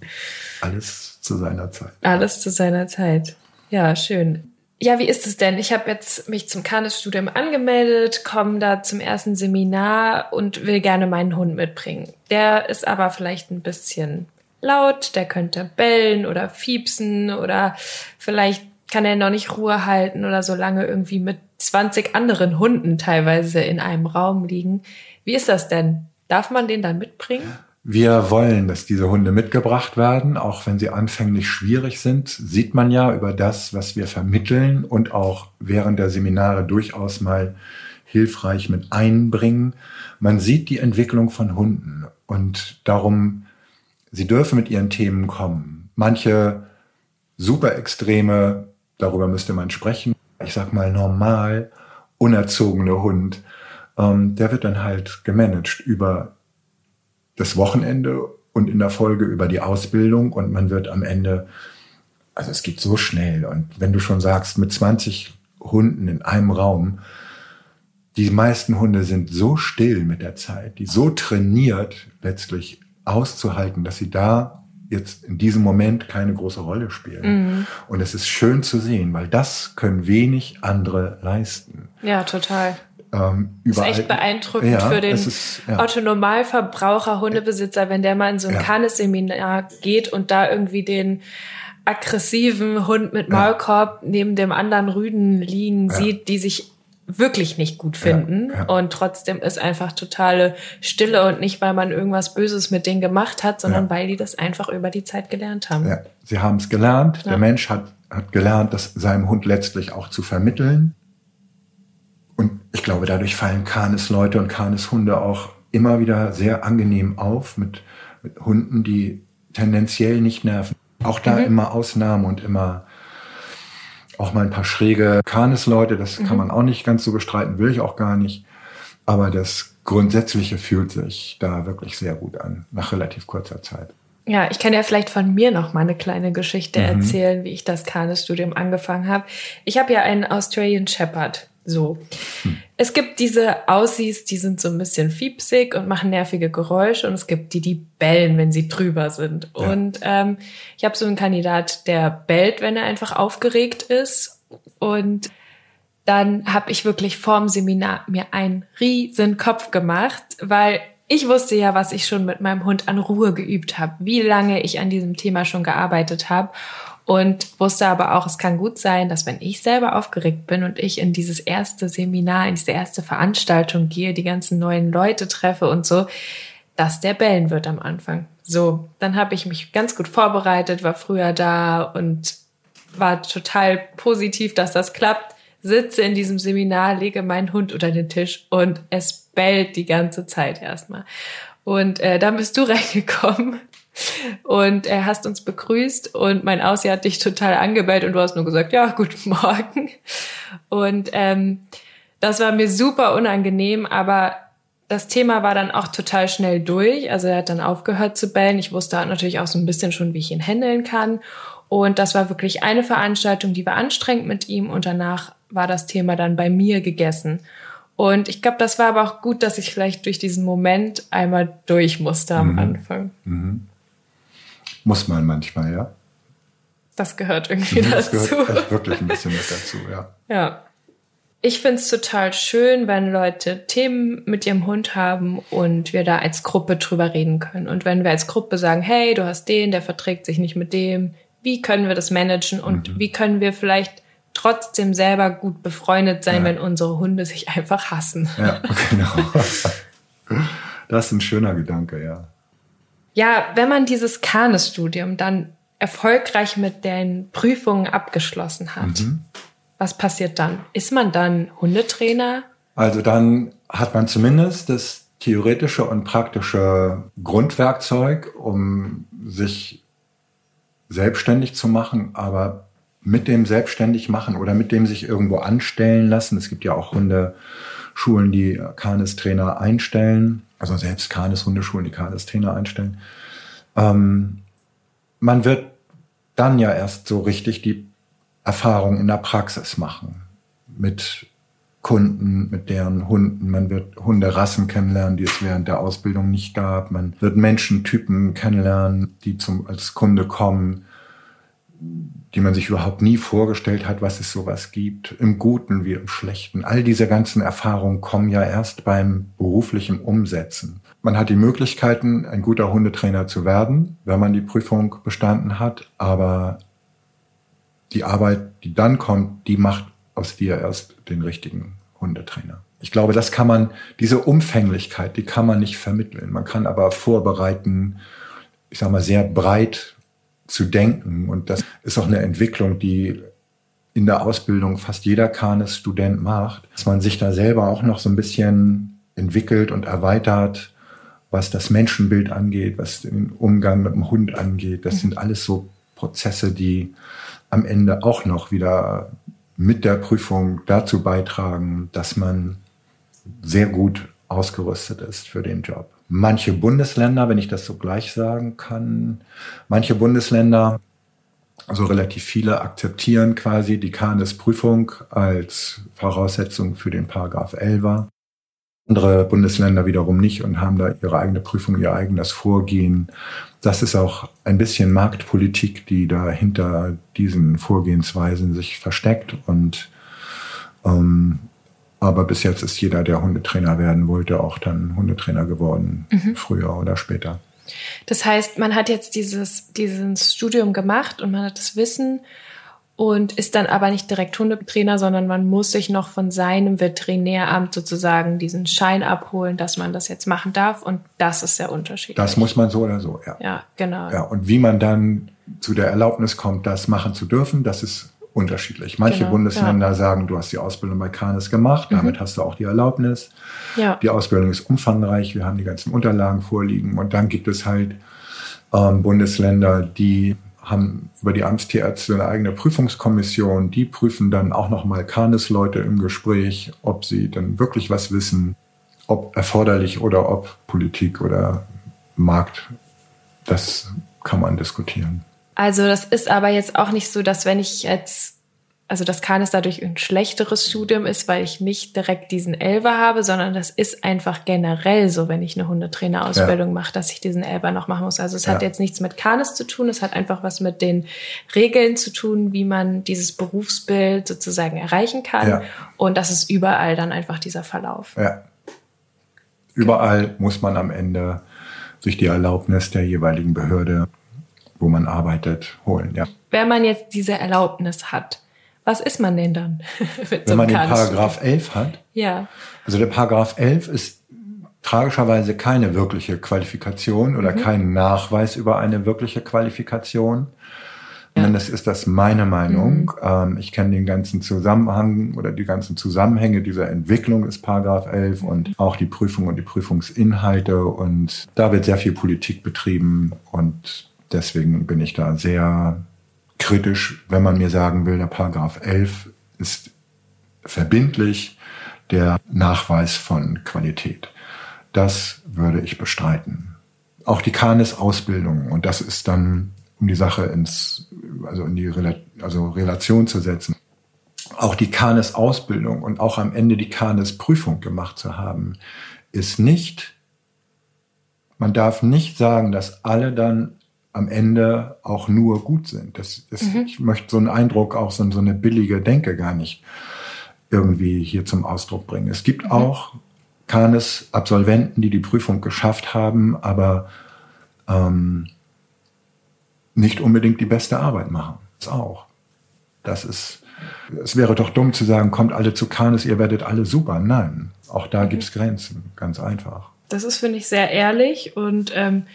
alles zu seiner Zeit. Alles zu seiner Zeit. Ja, schön. Ja, wie ist es denn? Ich habe jetzt mich zum Kanis-Studium angemeldet, komme da zum ersten Seminar und will gerne meinen Hund mitbringen. Der ist aber vielleicht ein bisschen laut, der könnte bellen oder fiepsen oder vielleicht kann er noch nicht Ruhe halten oder so lange irgendwie mit 20 anderen Hunden teilweise in einem Raum liegen. Wie ist das denn? Darf man den dann mitbringen? Wir wollen, dass diese Hunde mitgebracht werden, auch wenn sie anfänglich schwierig sind, sieht man ja über das, was wir vermitteln und auch während der Seminare durchaus mal hilfreich mit einbringen. Man sieht die Entwicklung von Hunden und darum, sie dürfen mit ihren Themen kommen. Manche super extreme, darüber müsste man sprechen. Ich sag mal normal, unerzogene Hund, ähm, der wird dann halt gemanagt über das Wochenende und in der Folge über die Ausbildung und man wird am Ende, also es geht so schnell und wenn du schon sagst, mit 20 Hunden in einem Raum, die meisten Hunde sind so still mit der Zeit, die so trainiert letztlich auszuhalten, dass sie da jetzt in diesem Moment keine große Rolle spielen. Mhm. Und es ist schön zu sehen, weil das können wenig andere leisten. Ja, total. Ähm, überall. Das ist echt beeindruckend ja, für den ist, ja. Otto-Normalverbraucher, Hundebesitzer, wenn der mal in so ein ja. Kannes-Seminar geht und da irgendwie den aggressiven Hund mit Maulkorb ja. neben dem anderen Rüden liegen sieht, die sich wirklich nicht gut finden ja, ja. und trotzdem ist einfach totale Stille und nicht, weil man irgendwas Böses mit denen gemacht hat, sondern ja. weil die das einfach über die Zeit gelernt haben. Ja, sie haben es gelernt. Der Mensch hat, hat gelernt, das seinem Hund letztlich auch zu vermitteln. Und ich glaube, dadurch fallen Kanes-Leute und Kanes-Hunde auch immer wieder sehr angenehm auf mit, mit Hunden, die tendenziell nicht nerven. Auch da mhm. immer Ausnahmen und immer auch mal ein paar schräge Kanes-Leute, das mhm. kann man auch nicht ganz so bestreiten, will ich auch gar nicht. Aber das Grundsätzliche fühlt sich da wirklich sehr gut an, nach relativ kurzer Zeit. Ja, ich kann ja vielleicht von mir noch mal eine kleine Geschichte mhm. erzählen, wie ich das Kanes-Studium angefangen habe. Ich habe ja einen Australian Shepherd. So. Hm. Es gibt diese Aussies, die sind so ein bisschen fiepsig und machen nervige Geräusche und es gibt die, die bellen, wenn sie drüber sind. Ja. Und ähm, ich habe so einen Kandidat, der bellt, wenn er einfach aufgeregt ist. Und dann habe ich wirklich vorm Seminar mir einen riesen Kopf gemacht, weil ich wusste ja, was ich schon mit meinem Hund an Ruhe geübt habe, wie lange ich an diesem Thema schon gearbeitet habe und wusste aber auch, es kann gut sein, dass wenn ich selber aufgeregt bin und ich in dieses erste Seminar, in diese erste Veranstaltung gehe, die ganzen neuen Leute treffe und so, dass der bellen wird am Anfang. So, dann habe ich mich ganz gut vorbereitet, war früher da und war total positiv, dass das klappt. sitze in diesem Seminar, lege meinen Hund unter den Tisch und es bellt die ganze Zeit erstmal. Und äh, dann bist du reingekommen und er hast uns begrüßt und mein Aussie hat dich total angebellt und du hast nur gesagt, ja, guten Morgen. Und ähm, das war mir super unangenehm, aber das Thema war dann auch total schnell durch. Also er hat dann aufgehört zu bellen. Ich wusste halt natürlich auch so ein bisschen schon, wie ich ihn handeln kann. Und das war wirklich eine Veranstaltung, die war anstrengend mit ihm und danach war das Thema dann bei mir gegessen. Und ich glaube, das war aber auch gut, dass ich vielleicht durch diesen Moment einmal durch musste am mhm. Anfang. Mhm. Muss man manchmal, ja. Das gehört irgendwie das dazu. Das gehört wirklich ein bisschen mit dazu, ja. Ja. Ich finde es total schön, wenn Leute Themen mit ihrem Hund haben und wir da als Gruppe drüber reden können. Und wenn wir als Gruppe sagen, hey, du hast den, der verträgt sich nicht mit dem, wie können wir das managen und mhm. wie können wir vielleicht trotzdem selber gut befreundet sein, ja. wenn unsere Hunde sich einfach hassen. Ja, genau. Das ist ein schöner Gedanke, ja. Ja, wenn man dieses Kanes-Studium dann erfolgreich mit den Prüfungen abgeschlossen hat, mhm. was passiert dann? Ist man dann Hundetrainer? Also dann hat man zumindest das theoretische und praktische Grundwerkzeug, um sich selbstständig zu machen, aber mit dem selbstständig machen oder mit dem sich irgendwo anstellen lassen. Es gibt ja auch Hundeschulen, die Kanes-Trainer einstellen, also selbst Kanes-Hundeschulen, die Kanes-Trainer einstellen. Ähm, man wird dann ja erst so richtig die Erfahrung in der Praxis machen mit Kunden, mit deren Hunden. Man wird Hunderassen kennenlernen, die es während der Ausbildung nicht gab. Man wird Menschentypen kennenlernen, die zum, als Kunde kommen die man sich überhaupt nie vorgestellt hat, was es sowas gibt, im Guten wie im Schlechten. All diese ganzen Erfahrungen kommen ja erst beim beruflichen Umsetzen. Man hat die Möglichkeiten, ein guter Hundetrainer zu werden, wenn man die Prüfung bestanden hat, aber die Arbeit, die dann kommt, die macht aus dir erst den richtigen Hundetrainer. Ich glaube, das kann man, diese Umfänglichkeit, die kann man nicht vermitteln. Man kann aber vorbereiten, ich sage mal, sehr breit zu denken. Und das ist auch eine Entwicklung, die in der Ausbildung fast jeder Kanes-Student macht, dass man sich da selber auch noch so ein bisschen entwickelt und erweitert, was das Menschenbild angeht, was den Umgang mit dem Hund angeht. Das sind alles so Prozesse, die am Ende auch noch wieder mit der Prüfung dazu beitragen, dass man sehr gut ausgerüstet ist für den Job manche Bundesländer, wenn ich das so gleich sagen kann, manche Bundesländer, also relativ viele, akzeptieren quasi die KNS-Prüfung als Voraussetzung für den Paragraph 11 Andere Bundesländer wiederum nicht und haben da ihre eigene Prüfung, ihr eigenes Vorgehen. Das ist auch ein bisschen Marktpolitik, die da hinter diesen Vorgehensweisen sich versteckt und ähm, aber bis jetzt ist jeder, der Hundetrainer werden wollte, auch dann Hundetrainer geworden, mhm. früher oder später. Das heißt, man hat jetzt dieses, dieses Studium gemacht und man hat das Wissen und ist dann aber nicht direkt Hundetrainer, sondern man muss sich noch von seinem Veterinäramt sozusagen diesen Schein abholen, dass man das jetzt machen darf und das ist der Unterschied. Das muss man so oder so, ja. Ja, genau. Ja, und wie man dann zu der Erlaubnis kommt, das machen zu dürfen, das ist unterschiedlich. Manche genau, Bundesländer ja. sagen, du hast die Ausbildung bei Canis gemacht, mhm. damit hast du auch die Erlaubnis. Ja. Die Ausbildung ist umfangreich, wir haben die ganzen Unterlagen vorliegen und dann gibt es halt ähm, Bundesländer, die haben über die Amtstierärzte eine eigene Prüfungskommission, die prüfen dann auch nochmal Canis-Leute im Gespräch, ob sie dann wirklich was wissen, ob erforderlich oder ob Politik oder Markt, das kann man diskutieren. Also das ist aber jetzt auch nicht so, dass wenn ich jetzt, also das kann es dadurch ein schlechteres Studium ist, weil ich nicht direkt diesen Elber habe, sondern das ist einfach generell so, wenn ich eine Hundetrainerausbildung ja. mache, dass ich diesen Elber noch machen muss. Also es ja. hat jetzt nichts mit Kanes zu tun, es hat einfach was mit den Regeln zu tun, wie man dieses Berufsbild sozusagen erreichen kann. Ja. Und das ist überall dann einfach dieser Verlauf. Ja. Überall muss man am Ende sich die Erlaubnis der jeweiligen Behörde wo man arbeitet, holen. Ja. Wenn man jetzt diese Erlaubnis hat, was ist man denn dann? Wenn man den Paragraph 11 hat? Ja. Also der Paragraph 11 ist tragischerweise keine wirkliche Qualifikation oder mhm. kein Nachweis über eine wirkliche Qualifikation. Zumindest ist das meine Meinung. Mhm. Ähm, ich kenne den ganzen Zusammenhang oder die ganzen Zusammenhänge dieser Entwicklung des Paragraph 11 und auch die Prüfung und die Prüfungsinhalte. Und da wird sehr viel Politik betrieben und deswegen bin ich da sehr kritisch, wenn man mir sagen will, der Paragraph 11 ist verbindlich der Nachweis von Qualität. Das würde ich bestreiten. Auch die Kanis-Ausbildung, und das ist dann, um die Sache ins, also in die also Relation zu setzen, auch die Kanis-Ausbildung und auch am Ende die Kanis-Prüfung gemacht zu haben, ist nicht, man darf nicht sagen, dass alle dann am Ende auch nur gut sind. Das ist, mhm. Ich möchte so einen Eindruck, auch so, so, eine billige Denke gar nicht irgendwie hier zum Ausdruck bringen. Es gibt mhm. auch Kanes Absolventen, die die Prüfung geschafft haben, aber ähm, nicht unbedingt die beste Arbeit machen. Das auch. Das ist, es wäre doch dumm zu sagen, kommt alle zu Kanes, ihr werdet alle super. Nein, auch da mhm. gibt es Grenzen, ganz einfach. Das ist, finde ich, sehr ehrlich und ähm,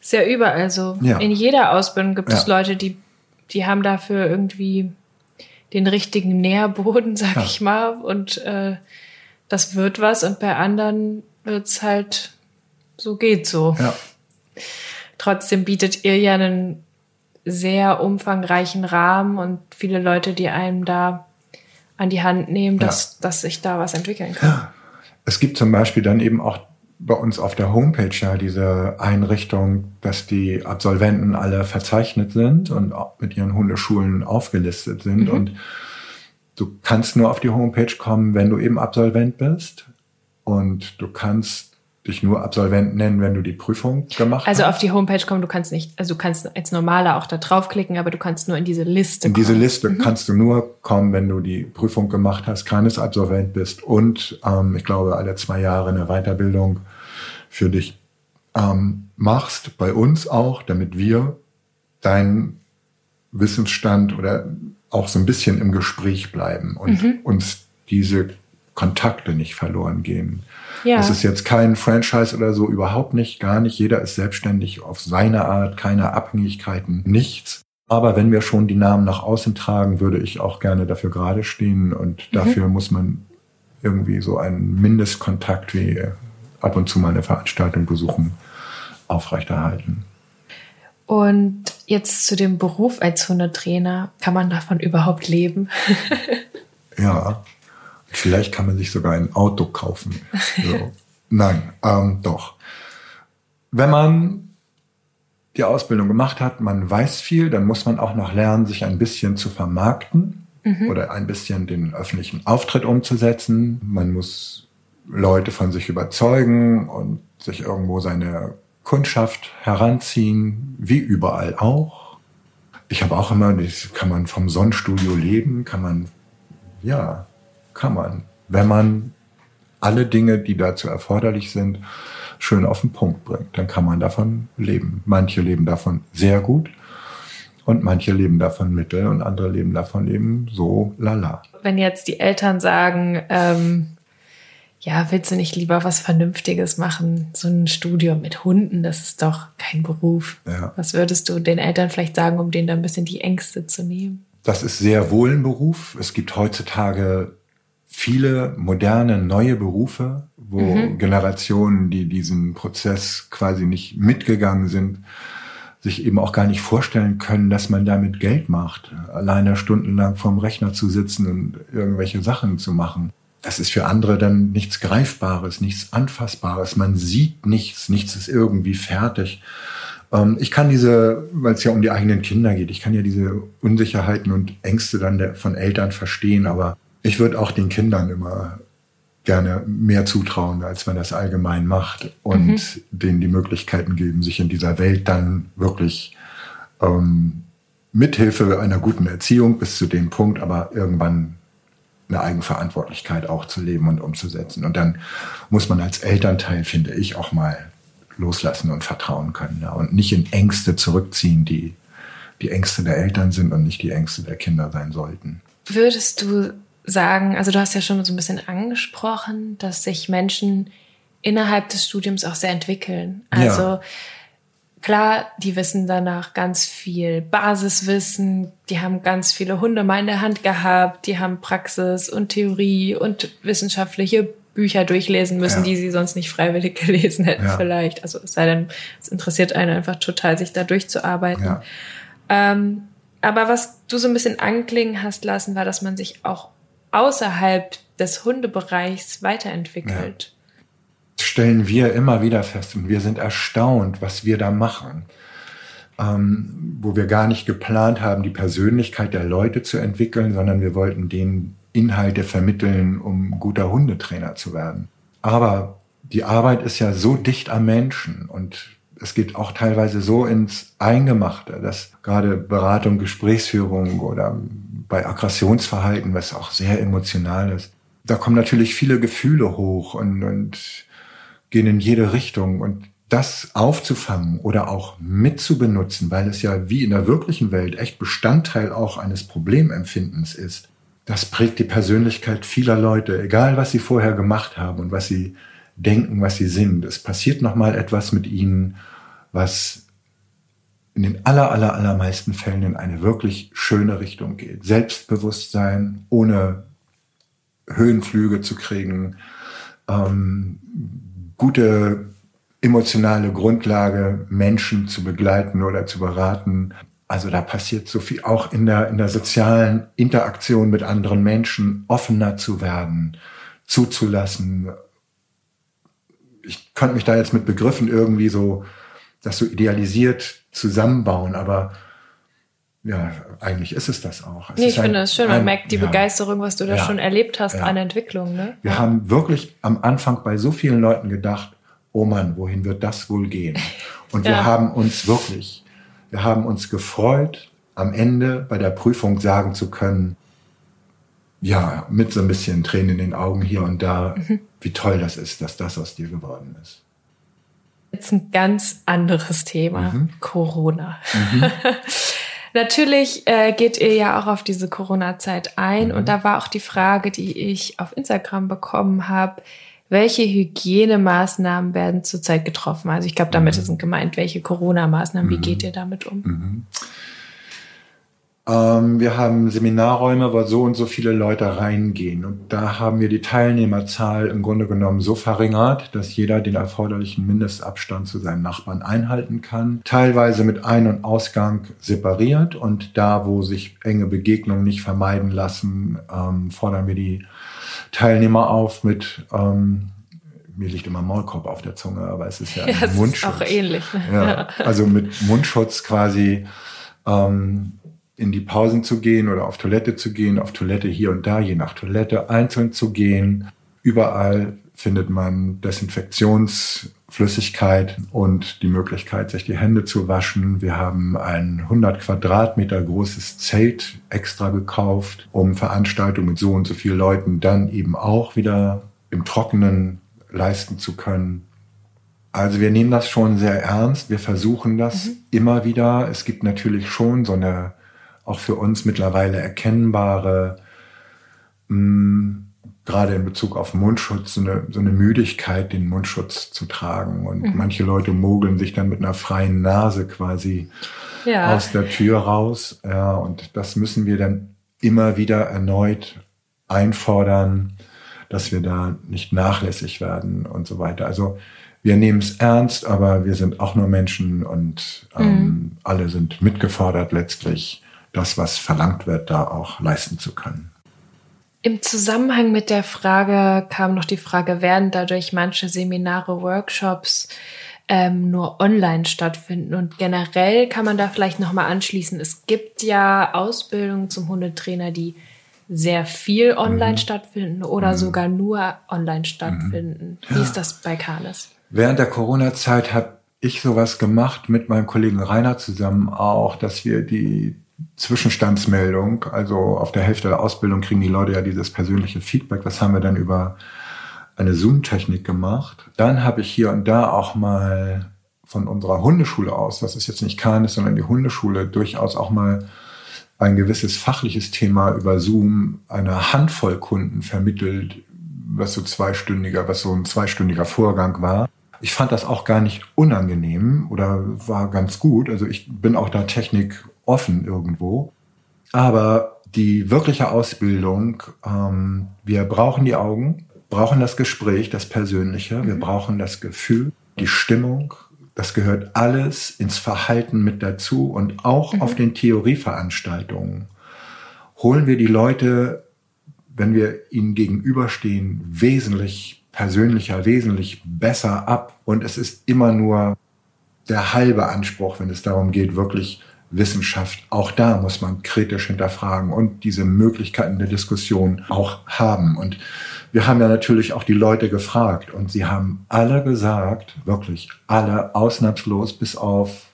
ist ja überall so. Ja. In jeder Ausbildung gibt es Leute, die, die haben dafür irgendwie den richtigen Nährboden, sag ich mal. Und äh, das wird was. Und bei anderen wird's halt so geht so. Ja. Trotzdem bietet ihr ja einen sehr umfangreichen Rahmen und viele Leute, die einem da an die Hand nehmen, dass, ja. dass sich da was entwickeln kann. Es gibt zum Beispiel dann eben auch bei uns auf der Homepage ja diese Einrichtung, dass die Absolventen alle verzeichnet sind und mit ihren Hundeschulen aufgelistet sind. Mhm. Und du kannst nur auf die Homepage kommen, wenn du eben Absolvent bist. Und du kannst dich nur Absolvent nennen, wenn du die Prüfung gemacht also hast. Also auf die Homepage kommen, du kannst nicht, also du kannst als Normaler auch da draufklicken, aber du kannst nur in diese Liste in kommen. In diese Liste mhm. kannst du nur kommen, wenn du die Prüfung gemacht hast, keines Absolvent bist und ähm, ich glaube alle zwei Jahre eine Weiterbildung für dich ähm, machst, bei uns auch, damit wir deinen Wissensstand oder auch so ein bisschen im Gespräch bleiben und mhm. uns diese Kontakte nicht verloren gehen. Ja. Das ist jetzt kein Franchise oder so, überhaupt nicht, gar nicht. Jeder ist selbstständig auf seine Art, keine Abhängigkeiten, nichts. Aber wenn wir schon die Namen nach außen tragen, würde ich auch gerne dafür gerade stehen und mhm. dafür muss man irgendwie so einen Mindestkontakt wie ab und zu mal eine Veranstaltung besuchen aufrechterhalten. Und jetzt zu dem Beruf als Hundetrainer, kann man davon überhaupt leben? ja, Vielleicht kann man sich sogar ein Auto kaufen. So. Nein, ähm, doch. Wenn man die Ausbildung gemacht hat, man weiß viel, dann muss man auch noch lernen, sich ein bisschen zu vermarkten mhm. oder ein bisschen den öffentlichen Auftritt umzusetzen. Man muss Leute von sich überzeugen und sich irgendwo seine Kundschaft heranziehen, wie überall auch. Ich habe auch immer, kann man vom Sonnenstudio leben, kann man, ja, kann man, wenn man alle Dinge, die dazu erforderlich sind, schön auf den Punkt bringt. Dann kann man davon leben. Manche leben davon sehr gut und manche leben davon mittel und andere leben davon eben so lala. Wenn jetzt die Eltern sagen, ähm, ja, willst du nicht lieber was Vernünftiges machen? So ein Studium mit Hunden, das ist doch kein Beruf. Ja. Was würdest du den Eltern vielleicht sagen, um denen da ein bisschen die Ängste zu nehmen? Das ist sehr wohl ein Beruf. Es gibt heutzutage viele moderne neue Berufe, wo mhm. Generationen, die diesen Prozess quasi nicht mitgegangen sind, sich eben auch gar nicht vorstellen können, dass man damit Geld macht, alleine stundenlang vorm Rechner zu sitzen und irgendwelche Sachen zu machen. Das ist für andere dann nichts Greifbares, nichts Anfassbares. Man sieht nichts, nichts ist irgendwie fertig. Ähm, ich kann diese, weil es ja um die eigenen Kinder geht, ich kann ja diese Unsicherheiten und Ängste dann von Eltern verstehen, aber ich würde auch den Kindern immer gerne mehr zutrauen, als man das allgemein macht und mhm. denen die Möglichkeiten geben, sich in dieser Welt dann wirklich ähm, mithilfe einer guten Erziehung bis zu dem Punkt, aber irgendwann eine Eigenverantwortlichkeit auch zu leben und umzusetzen. Und dann muss man als Elternteil, finde ich, auch mal loslassen und vertrauen können ja, und nicht in Ängste zurückziehen, die die Ängste der Eltern sind und nicht die Ängste der Kinder sein sollten. Würdest du sagen, also du hast ja schon so ein bisschen angesprochen, dass sich Menschen innerhalb des Studiums auch sehr entwickeln. Also ja. klar, die wissen danach ganz viel Basiswissen, die haben ganz viele Hunde mal in der Hand gehabt, die haben Praxis und Theorie und wissenschaftliche Bücher durchlesen müssen, ja. die sie sonst nicht freiwillig gelesen hätten ja. vielleicht. Also es sei denn, es interessiert einen einfach total, sich da durchzuarbeiten. Ähm, aber was du so ein bisschen anklingen hast lassen, war, dass man sich auch außerhalb des Hundebereichs weiterentwickelt. Ja. Stellen wir immer wieder fest und wir sind erstaunt, was wir da machen. Ähm, wo wir gar nicht geplant haben, die Persönlichkeit der Leute zu entwickeln, sondern wir wollten denen Inhalte vermitteln, um guter Hundetrainer zu werden. Aber die Arbeit ist ja so dicht am Menschen und es geht auch teilweise so ins Eingemachte, dass gerade Beratung, Gesprächsführung oder bei Aggressionsverhalten, was auch sehr emotional ist, da kommen natürlich viele Gefühle hoch und, und gehen in jede Richtung. Und das aufzufangen oder auch mitzubenutzen, weil es ja wie in der wirklichen Welt echt Bestandteil auch eines Problemempfindens ist, das prägt die Persönlichkeit vieler Leute, egal was sie vorher gemacht haben und was sie denken, was sie sind. Es passiert nochmal etwas mit ihnen, was in den aller, aller, allermeisten Fällen in eine wirklich schöne Richtung geht. Selbstbewusstsein, ohne Höhenflüge zu kriegen, ähm, gute emotionale Grundlage, Menschen zu begleiten oder zu beraten. Also da passiert so viel, auch in der, in der sozialen Interaktion mit anderen Menschen offener zu werden, zuzulassen. Ich könnte mich da jetzt mit Begriffen irgendwie so das so idealisiert zusammenbauen, aber ja, eigentlich ist es das auch. Es nee, ich finde es schön, man merkt die ja, Begeisterung, was du da ja, schon erlebt hast ja. an Entwicklung. Ne? Wir haben wirklich am Anfang bei so vielen Leuten gedacht, oh Mann, wohin wird das wohl gehen? Und wir haben uns wirklich, wir haben uns gefreut, am Ende bei der Prüfung sagen zu können, ja, mit so ein bisschen Tränen in den Augen hier und da, mhm. wie toll das ist, dass das aus dir geworden ist. Jetzt ein ganz anderes Thema, mhm. Corona. Mhm. Natürlich äh, geht ihr ja auch auf diese Corona-Zeit ein mhm. und da war auch die Frage, die ich auf Instagram bekommen habe, welche Hygienemaßnahmen werden zurzeit getroffen? Also ich glaube, damit mhm. sind gemeint, welche Corona-Maßnahmen, wie mhm. geht ihr damit um? Ähm, wir haben Seminarräume, wo so und so viele Leute reingehen. Und da haben wir die Teilnehmerzahl im Grunde genommen so verringert, dass jeder den erforderlichen Mindestabstand zu seinen Nachbarn einhalten kann. Teilweise mit Ein- und Ausgang separiert. Und da, wo sich enge Begegnungen nicht vermeiden lassen, ähm, fordern wir die Teilnehmer auf mit ähm, mir liegt immer Maulkorb auf der Zunge, aber es ist ja, ja Mundschutz. Ist auch ähnlich. Ja, also mit Mundschutz quasi ähm, in die Pausen zu gehen oder auf Toilette zu gehen, auf Toilette hier und da, je nach Toilette, einzeln zu gehen. Überall findet man Desinfektionsflüssigkeit und die Möglichkeit, sich die Hände zu waschen. Wir haben ein 100 Quadratmeter großes Zelt extra gekauft, um Veranstaltungen mit so und so vielen Leuten dann eben auch wieder im Trockenen leisten zu können. Also wir nehmen das schon sehr ernst. Wir versuchen das mhm. immer wieder. Es gibt natürlich schon so eine auch für uns mittlerweile erkennbare, mh, mm, gerade in Bezug auf Mundschutz, so eine, so eine Müdigkeit, den Mundschutz zu tragen. Und mhm. manche Leute mogeln sich dann mit einer freien Nase quasi ja. aus der Tür raus. Ja, und das müssen wir dann immer wieder erneut einfordern, dass wir da nicht nachlässig werden und so weiter. Also wir nehmen es ernst, aber wir sind auch nur Menschen und ähm, mhm. alle sind mitgefordert letztlich das, was verlangt wird, da auch leisten zu können. Im Zusammenhang mit der Frage kam noch die Frage, werden dadurch manche Seminare, Workshops ähm, nur online stattfinden? Und generell kann man da vielleicht nochmal anschließen, es gibt ja Ausbildungen zum Hundetrainer, die sehr viel online mhm. stattfinden oder mhm. sogar nur online stattfinden. Mhm. Wie ist das bei Kanes? Während der Corona-Zeit habe ich sowas gemacht mit meinem Kollegen Rainer zusammen auch, dass wir die Zwischenstandsmeldung. Also auf der Hälfte der Ausbildung kriegen die Leute ja dieses persönliche Feedback. Das haben wir dann über eine Zoom-Technik gemacht. Dann habe ich hier und da auch mal von unserer Hundeschule aus, das ist jetzt nicht Kanis, sondern die Hundeschule, durchaus auch mal ein gewisses fachliches Thema über Zoom einer Handvoll Kunden vermittelt, was so zweistündiger, was so ein zweistündiger Vorgang war. Ich fand das auch gar nicht unangenehm oder war ganz gut. Also ich bin auch da Technik offen irgendwo. Aber die wirkliche Ausbildung, ähm, wir brauchen die Augen, brauchen das Gespräch, das Persönliche, wir mhm. brauchen das Gefühl, die Stimmung. Das gehört alles ins Verhalten mit dazu und auch mhm. auf den Theorieveranstaltungen holen wir die Leute, wenn wir ihnen gegenüberstehen, wesentlich persönlicher, wesentlich besser ab. Und es ist immer nur der halbe Anspruch, wenn es darum geht, wirklich Wissenschaft, auch da muss man kritisch hinterfragen und diese Möglichkeiten der Diskussion auch haben. Und wir haben ja natürlich auch die Leute gefragt und sie haben alle gesagt, wirklich alle ausnahmslos, bis auf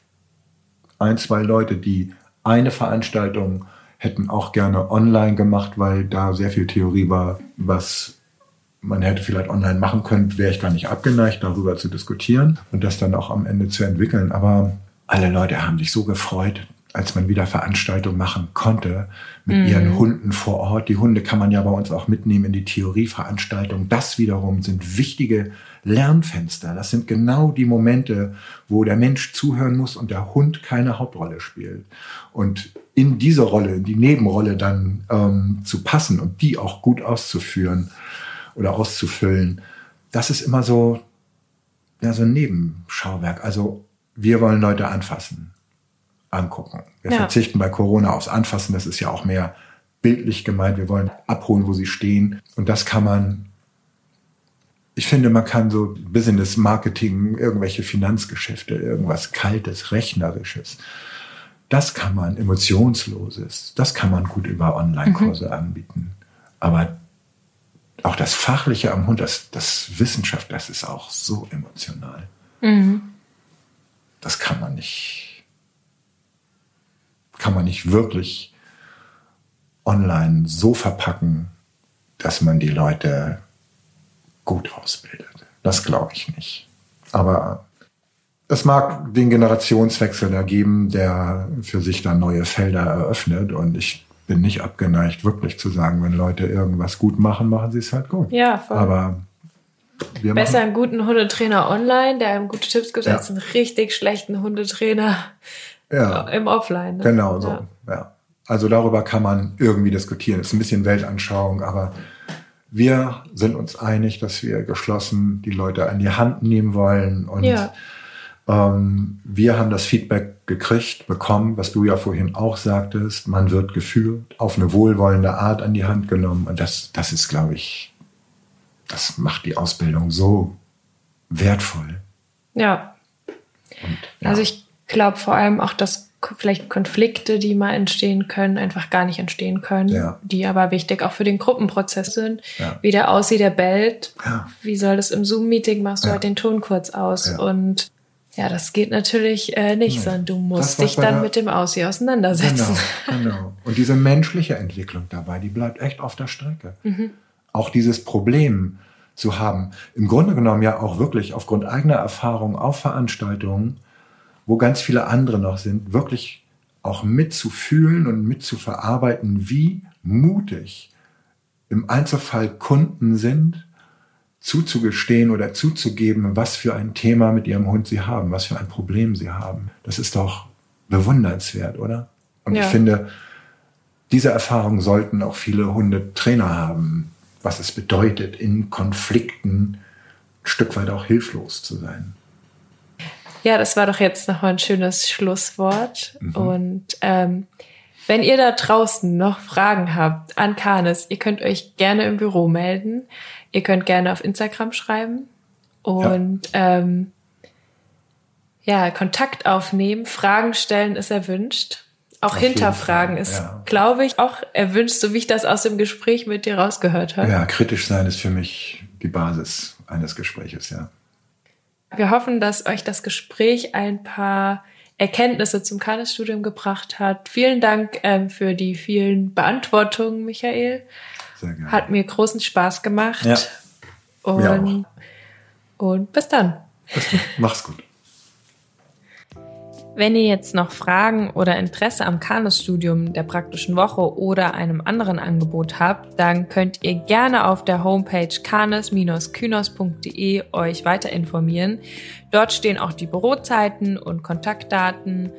ein, zwei Leute, die eine Veranstaltung hätten auch gerne online gemacht, weil da sehr viel Theorie war, was man hätte vielleicht online machen können, wäre ich gar nicht abgeneigt, darüber zu diskutieren und das dann auch am Ende zu entwickeln. Aber alle Leute haben sich so gefreut, als man wieder Veranstaltungen machen konnte mit mhm. ihren Hunden vor Ort. Die Hunde kann man ja bei uns auch mitnehmen in die Theorieveranstaltung. Das wiederum sind wichtige Lernfenster. Das sind genau die Momente, wo der Mensch zuhören muss und der Hund keine Hauptrolle spielt. Und in diese Rolle, in die Nebenrolle dann ähm, zu passen und die auch gut auszuführen oder auszufüllen, das ist immer so, ja, so ein Nebenschauwerk. Also wir wollen Leute anfassen angucken. Wir ja. verzichten bei Corona aufs Anfassen, das ist ja auch mehr bildlich gemeint. Wir wollen abholen, wo sie stehen. Und das kann man, ich finde, man kann so Business Marketing, irgendwelche Finanzgeschäfte, irgendwas Kaltes, Rechnerisches, das kann man, Emotionsloses, das kann man gut über Online-Kurse mhm. anbieten. Aber auch das Fachliche am Hund, das, das Wissenschaft, das ist auch so emotional. Mhm. Das kann man nicht kann man nicht wirklich online so verpacken, dass man die Leute gut ausbildet. Das glaube ich nicht. Aber es mag den Generationswechsel ergeben, der für sich dann neue Felder eröffnet. Und ich bin nicht abgeneigt, wirklich zu sagen, wenn Leute irgendwas gut machen, machen sie es halt gut. Ja, voll. Aber wir Besser einen guten Hundetrainer online, der einem gute Tipps gibt, ja. als einen richtig schlechten Hundetrainer, ja. im Offline. Ne? Genau so, ja. ja. Also darüber kann man irgendwie diskutieren. Das ist ein bisschen Weltanschauung, aber wir sind uns einig, dass wir geschlossen die Leute an die Hand nehmen wollen und ja. ähm, wir haben das Feedback gekriegt, bekommen, was du ja vorhin auch sagtest. Man wird geführt, auf eine wohlwollende Art an die Hand genommen und das, das ist, glaube ich, das macht die Ausbildung so wertvoll. Ja. Und, ja. Also ich glaube vor allem auch, dass vielleicht Konflikte, die mal entstehen können, einfach gar nicht entstehen können, ja. die aber wichtig auch für den Gruppenprozess sind. Ja. Wie der aussieht, der bellt. Wie soll das im Zoom-Meeting, machst du halt den Ton kurz aus. Und ja, das geht natürlich äh, nicht, sondern du musst dich dann mit dem Aussie auseinandersetzen. Genau, genau. Und diese menschliche Entwicklung dabei, die bleibt echt auf der Strecke. Mhm. Auch dieses Problem zu haben, im Grunde genommen ja auch wirklich aufgrund eigener Erfahrung auf Veranstaltungen, wo ganz viele andere noch sind, wirklich auch mitzufühlen und mitzuverarbeiten, wie mutig im Einzelfall Kunden sind, zuzugestehen oder zuzugeben, was für ein Thema mit ihrem Hund sie haben, was für ein Problem sie haben. Das ist doch bewundernswert, oder? Und ja. ich finde, diese Erfahrung sollten auch viele Hundetrainer haben, was es bedeutet, in Konflikten ein Stück weit auch hilflos zu sein. Ja, das war doch jetzt noch mal ein schönes Schlusswort. Mhm. Und ähm, wenn ihr da draußen noch Fragen habt an Kanes, ihr könnt euch gerne im Büro melden. Ihr könnt gerne auf Instagram schreiben und ja. Ähm, ja, Kontakt aufnehmen, Fragen stellen ist erwünscht. Auch auf hinterfragen ist, ja. glaube ich, auch erwünscht, so wie ich das aus dem Gespräch mit dir rausgehört habe. Ja, kritisch sein ist für mich die Basis eines Gespräches, ja. Wir hoffen, dass euch das Gespräch ein paar Erkenntnisse zum Kanis-Studium gebracht hat. Vielen Dank ähm, für die vielen Beantwortungen, Michael. Sehr gerne. Hat mir großen Spaß gemacht. Ja. Und, und bis dann. Bis dann. Mach's gut. Wenn ihr jetzt noch Fragen oder Interesse am Kanus-Studium der praktischen Woche oder einem anderen Angebot habt, dann könnt ihr gerne auf der Homepage kanes-kynos.de euch weiter informieren. Dort stehen auch die Bürozeiten und Kontaktdaten.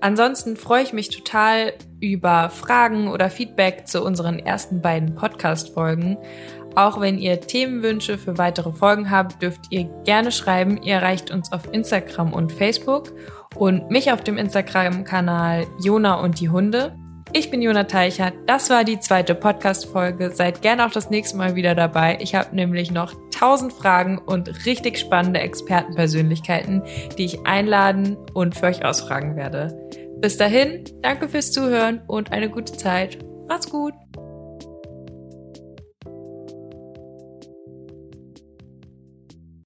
Ansonsten freue ich mich total über Fragen oder Feedback zu unseren ersten beiden Podcast-Folgen. Auch wenn ihr Themenwünsche für weitere Folgen habt, dürft ihr gerne schreiben. Ihr erreicht uns auf Instagram und Facebook und mich auf dem Instagram-Kanal Jona und die Hunde. Ich bin Jona Teichert. Das war die zweite Podcast-Folge. Seid gerne auch das nächste Mal wieder dabei. Ich habe nämlich noch tausend Fragen und richtig spannende Expertenpersönlichkeiten, die ich einladen und für euch ausfragen werde. Bis dahin, danke fürs Zuhören und eine gute Zeit. Macht's gut!